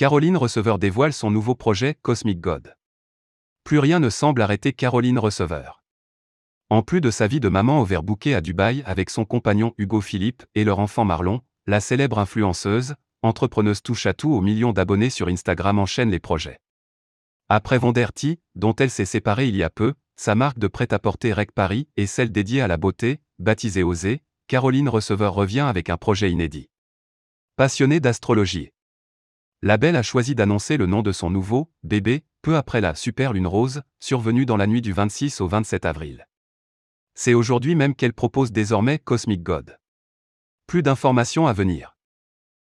Caroline Receveur dévoile son nouveau projet Cosmic God. Plus rien ne semble arrêter Caroline Receveur. En plus de sa vie de maman overbookée à Dubaï avec son compagnon Hugo Philippe et leur enfant Marlon, la célèbre influenceuse, entrepreneuse touche à tout aux millions d'abonnés sur Instagram enchaîne les projets. Après Vonderty, dont elle s'est séparée il y a peu, sa marque de prêt-à-porter Rec Paris et celle dédiée à la beauté, baptisée Osée, Caroline Receveur revient avec un projet inédit. Passionnée d'astrologie. La belle a choisi d'annoncer le nom de son nouveau bébé peu après la super lune rose survenue dans la nuit du 26 au 27 avril. C'est aujourd'hui même qu'elle propose désormais Cosmic God. Plus d'informations à venir.